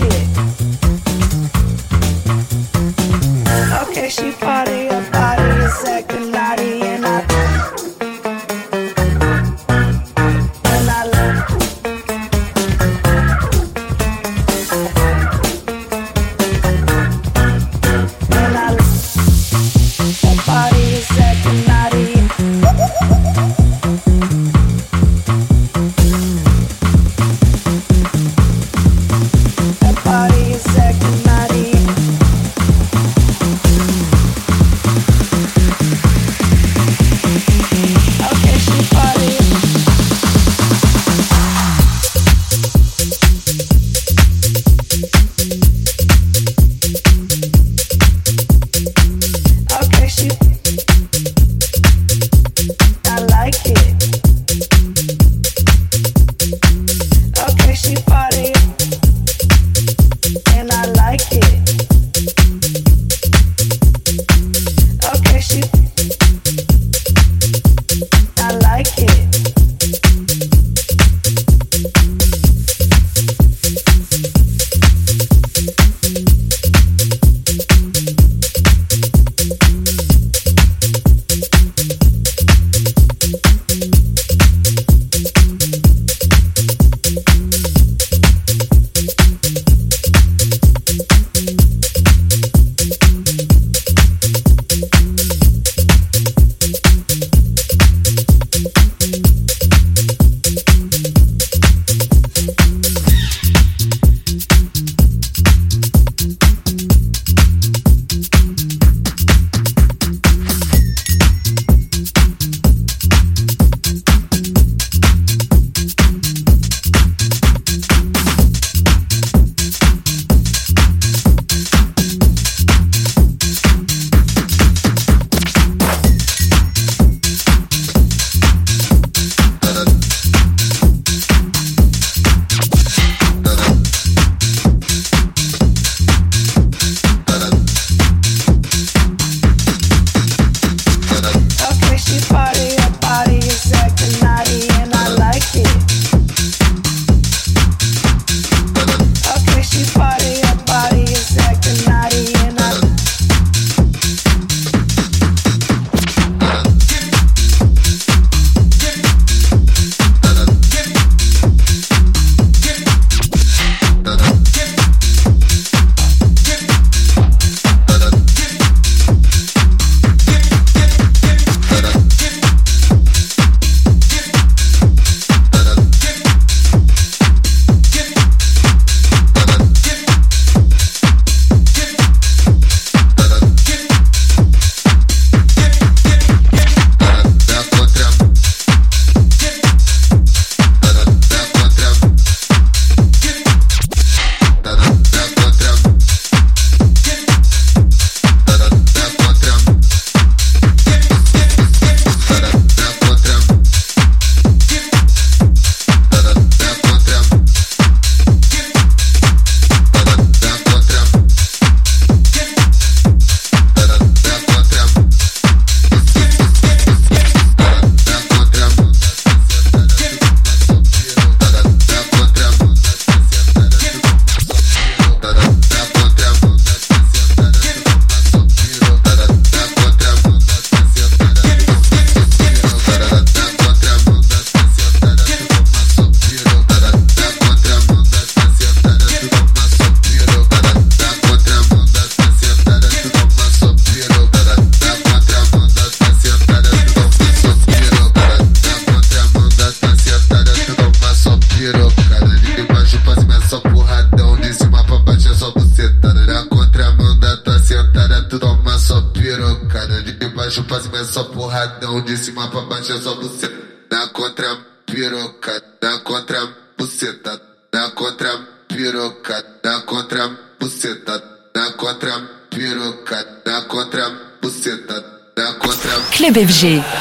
It. Okay, she party, her body is acting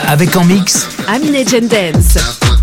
Avec en mix Amine Dance.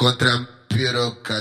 Contra piroca,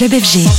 Club FG.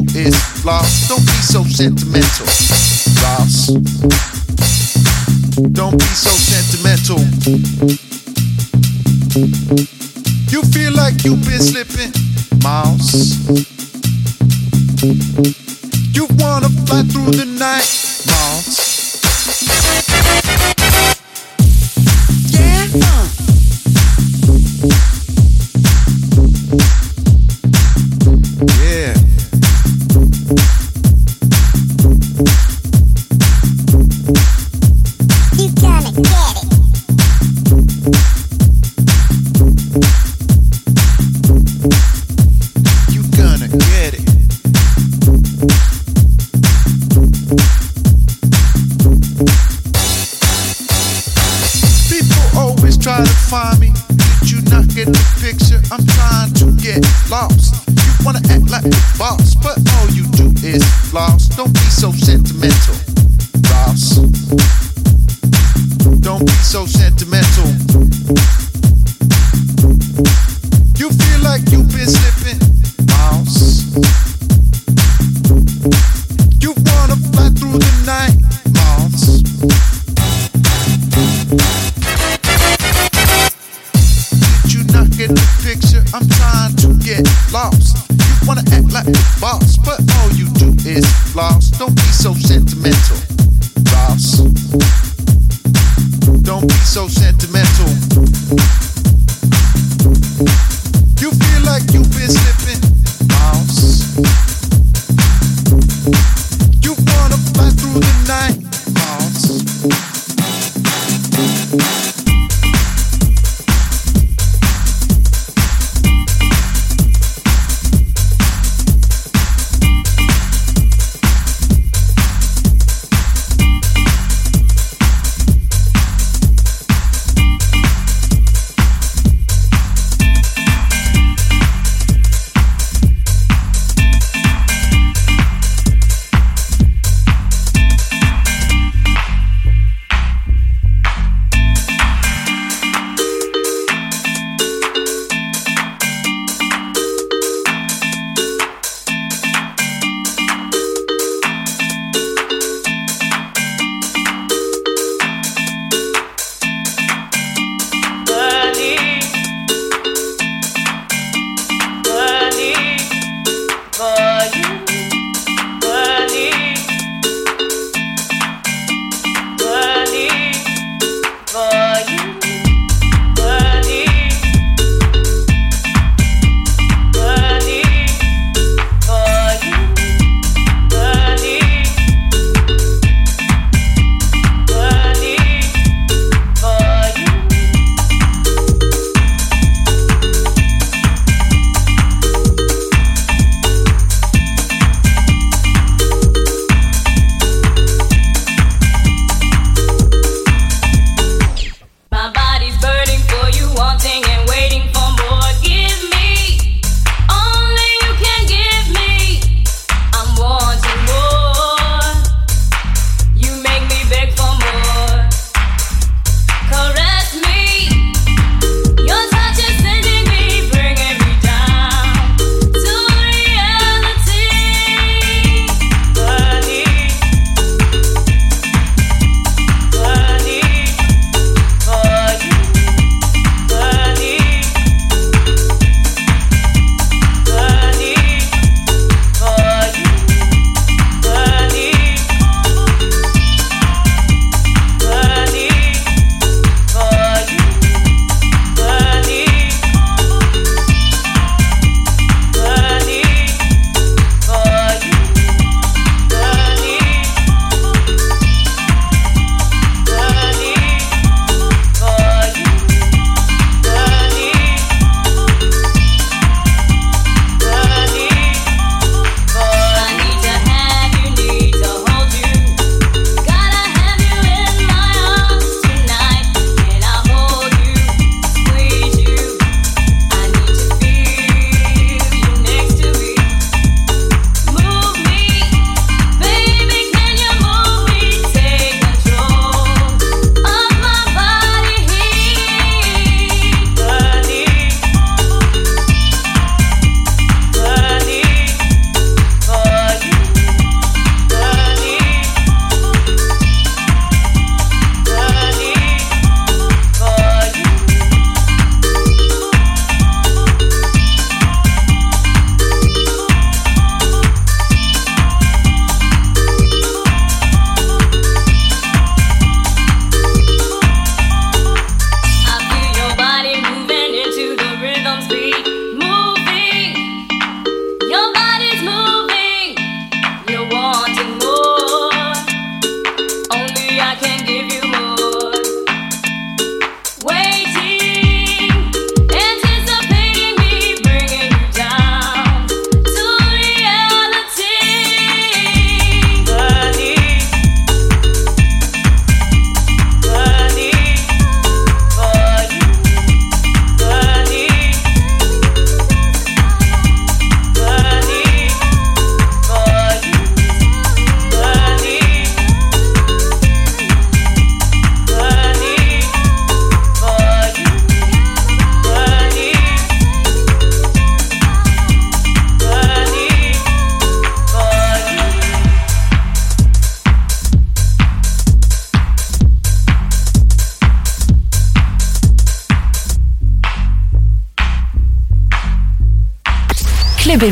Mix dans Club FG. sentimental. Ross. Don't be so sentimental. You feel like you've been slipping miles. You wanna fly through the night so sentimental.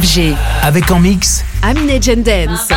FG. Avec en mix Amine Dance.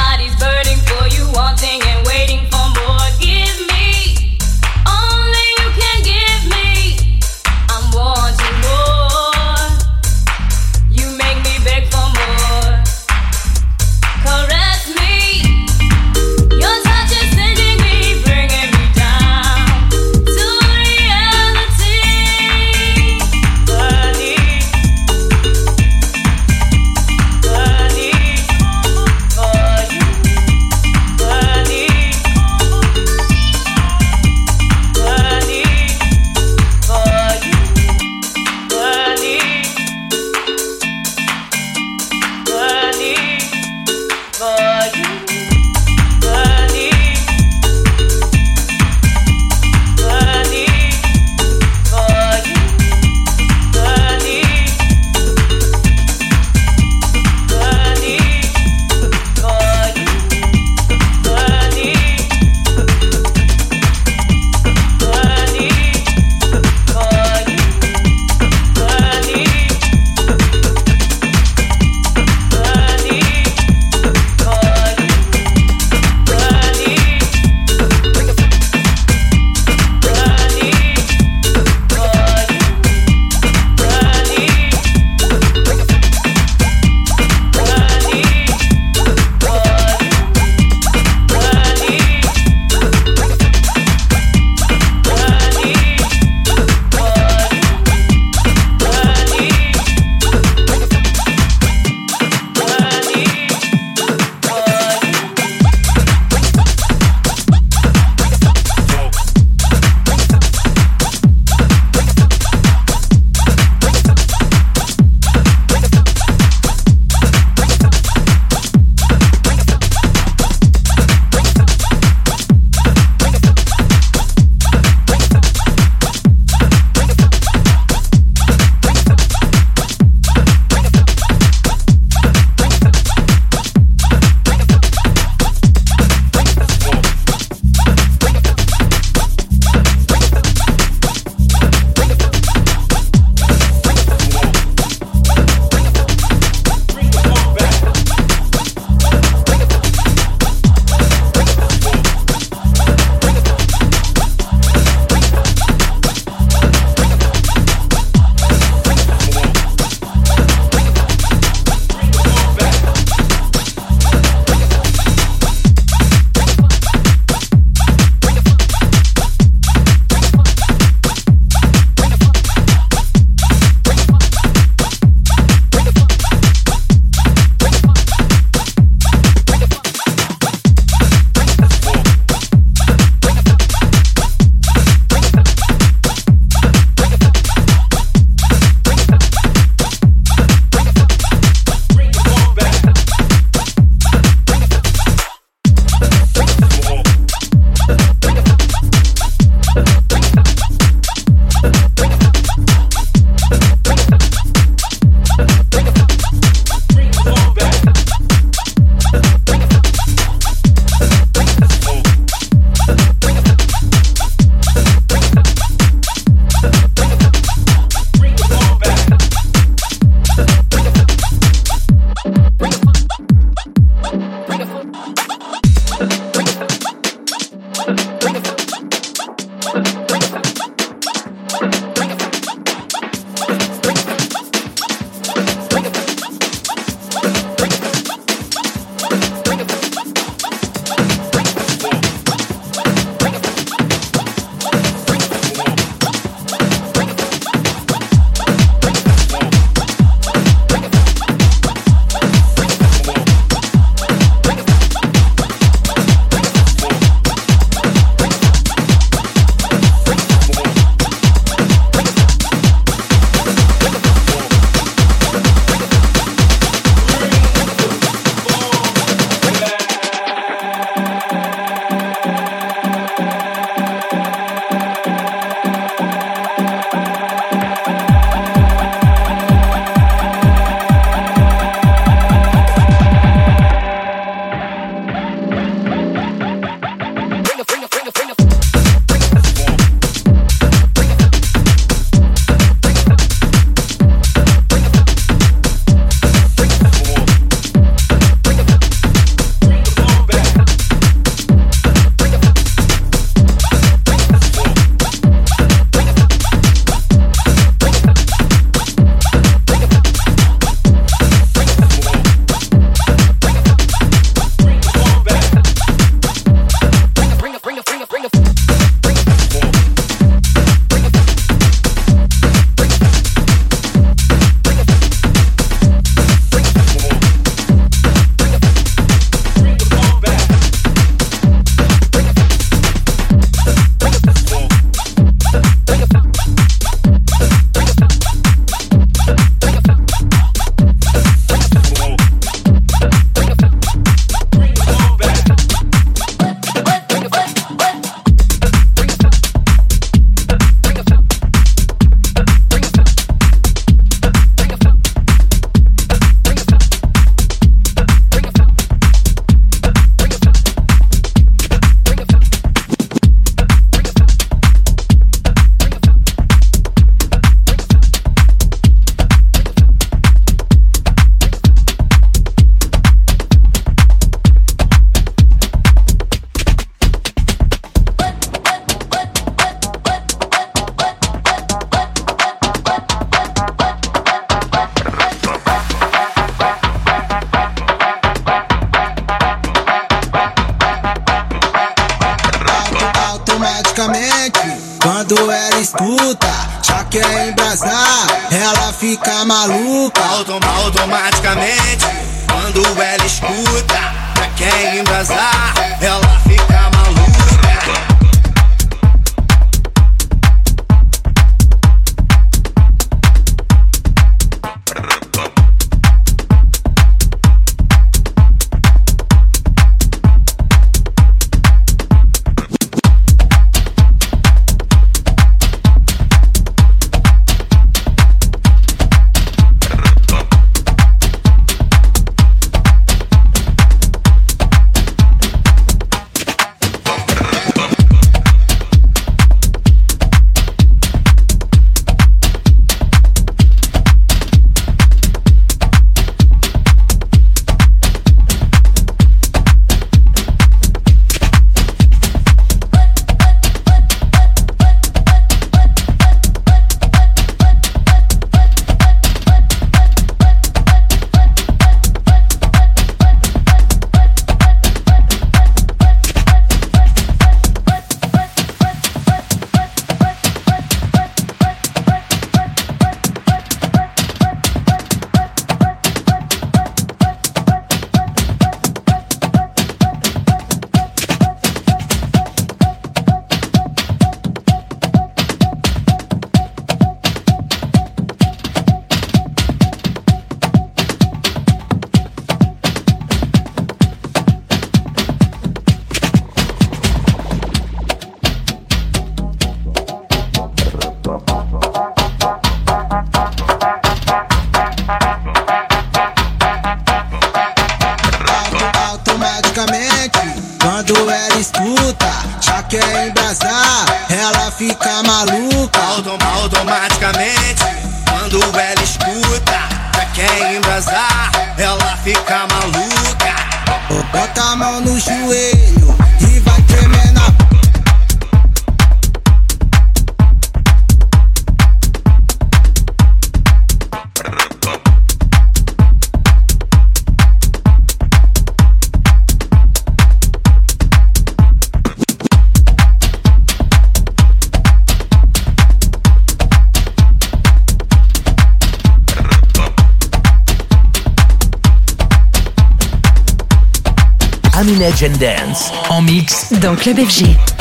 Gen Dance en mix Dans Club FG.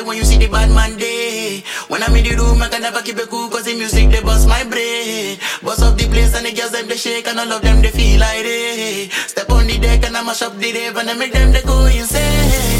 when you see the bad man day. When I'm in the room, I can never keep it cool, cause the music they bust my brain. Bust up the place and the girls them they shake, and all of them they feel like they. Step on the deck and I mash up the rave, and I make them they go insane.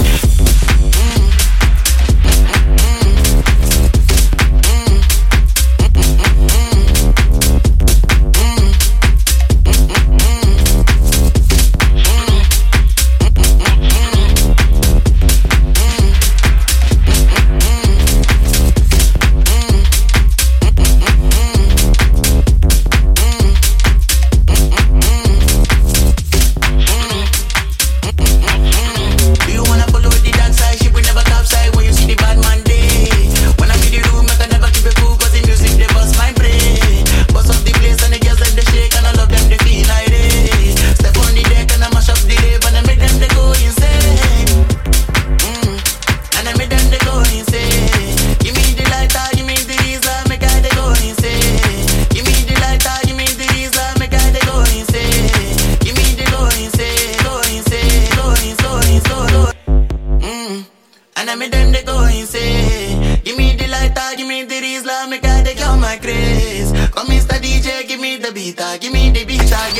you're my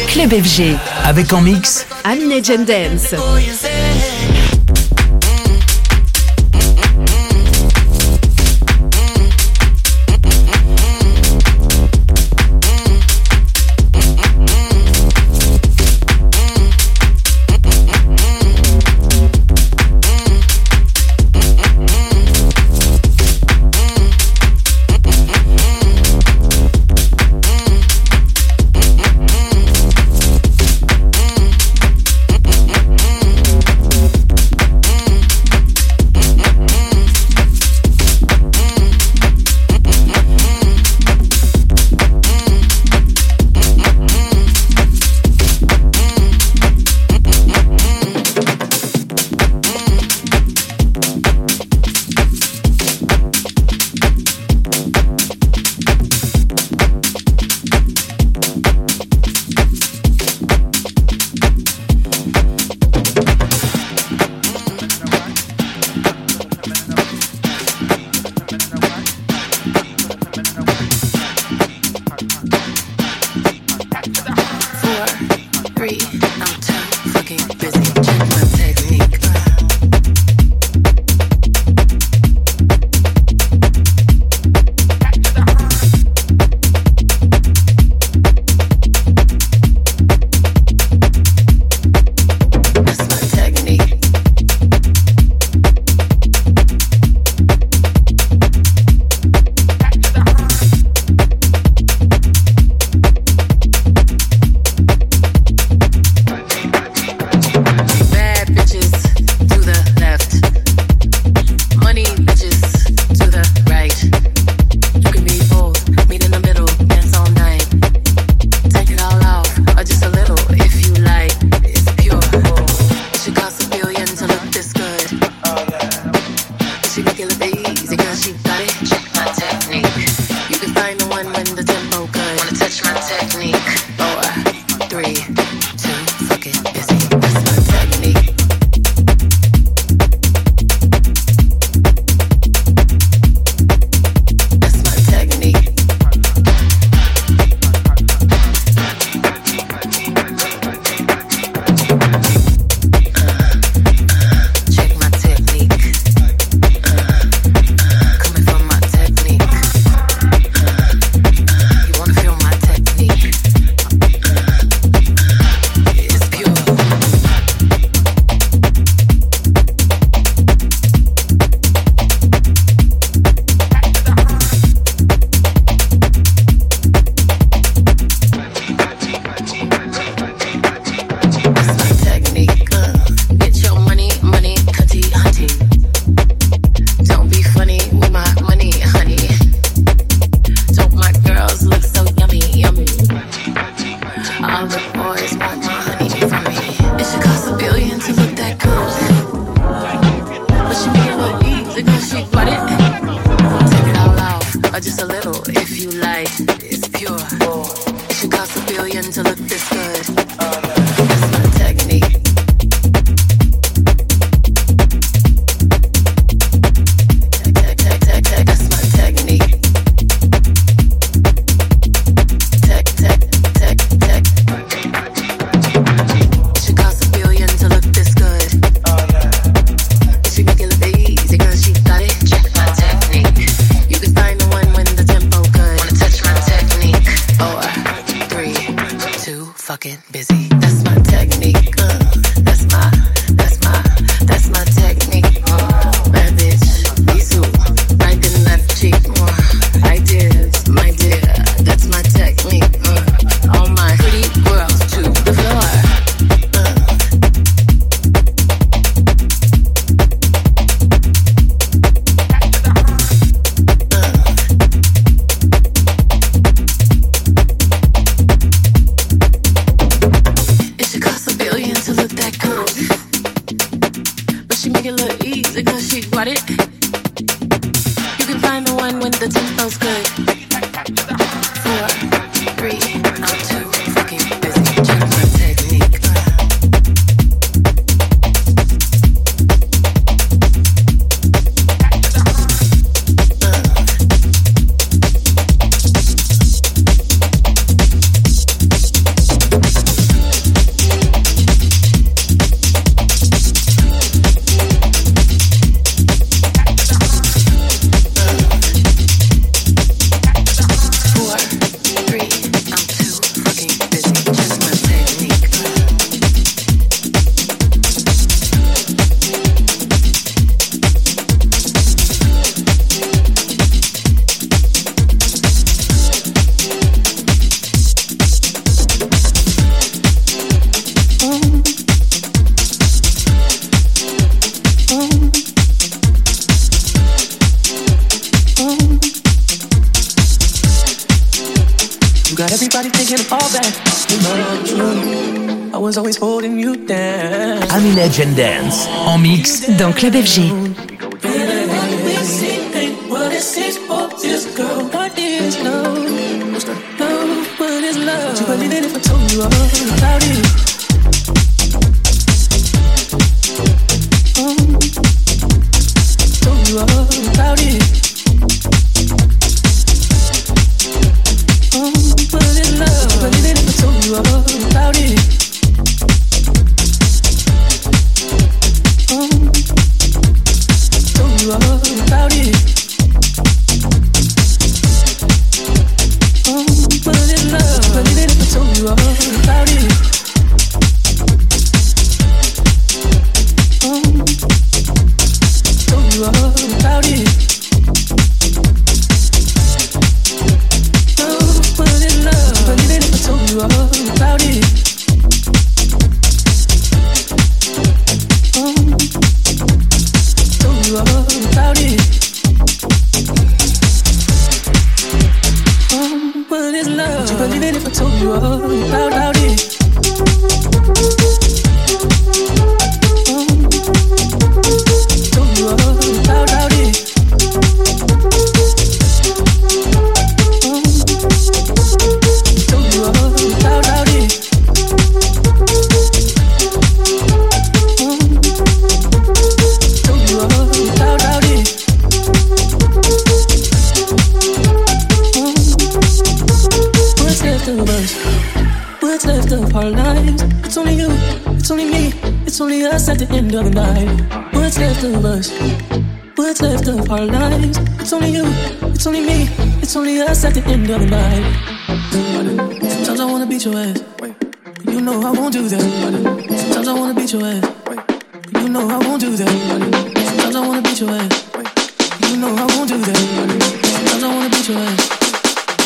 Club FG. Avec en mix. Amine Jendance. Amine and Dance en mix dans Club FG. left of us? What's left of our lives? It's only you, it's only me, it's only us at the end of the night. What's left of us? What's left of our lives? It's only you, it's only me, it's only us at the end of the night. Sometimes I wanna beat your ass. You know I won't do that. Sometimes I wanna beat your ass. You know I won't do that. Sometimes I wanna beat your ass. You know I won't do that. Sometimes I wanna beat your ass.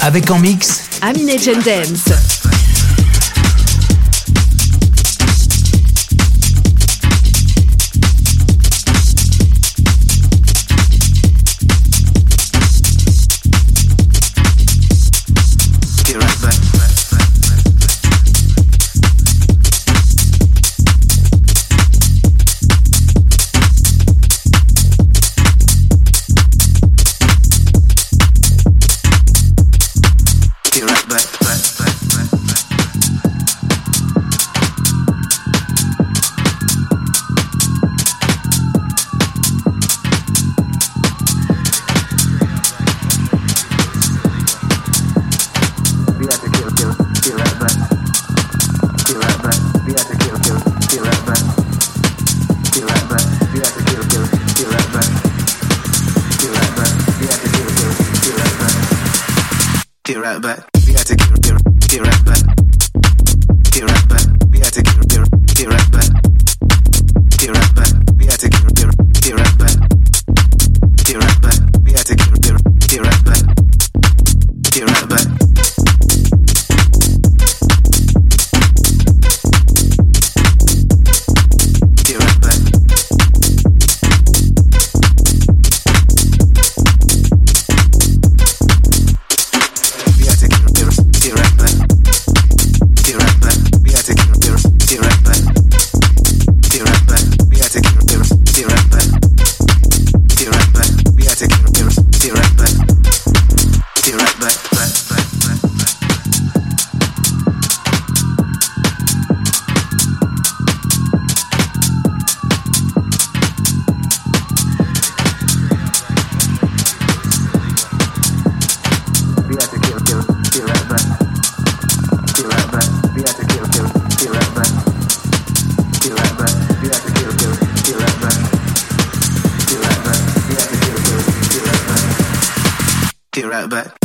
Avec en mix Aminé Jendens. right back. We had to get, get, get right back. Get right back. We had to get. But. back.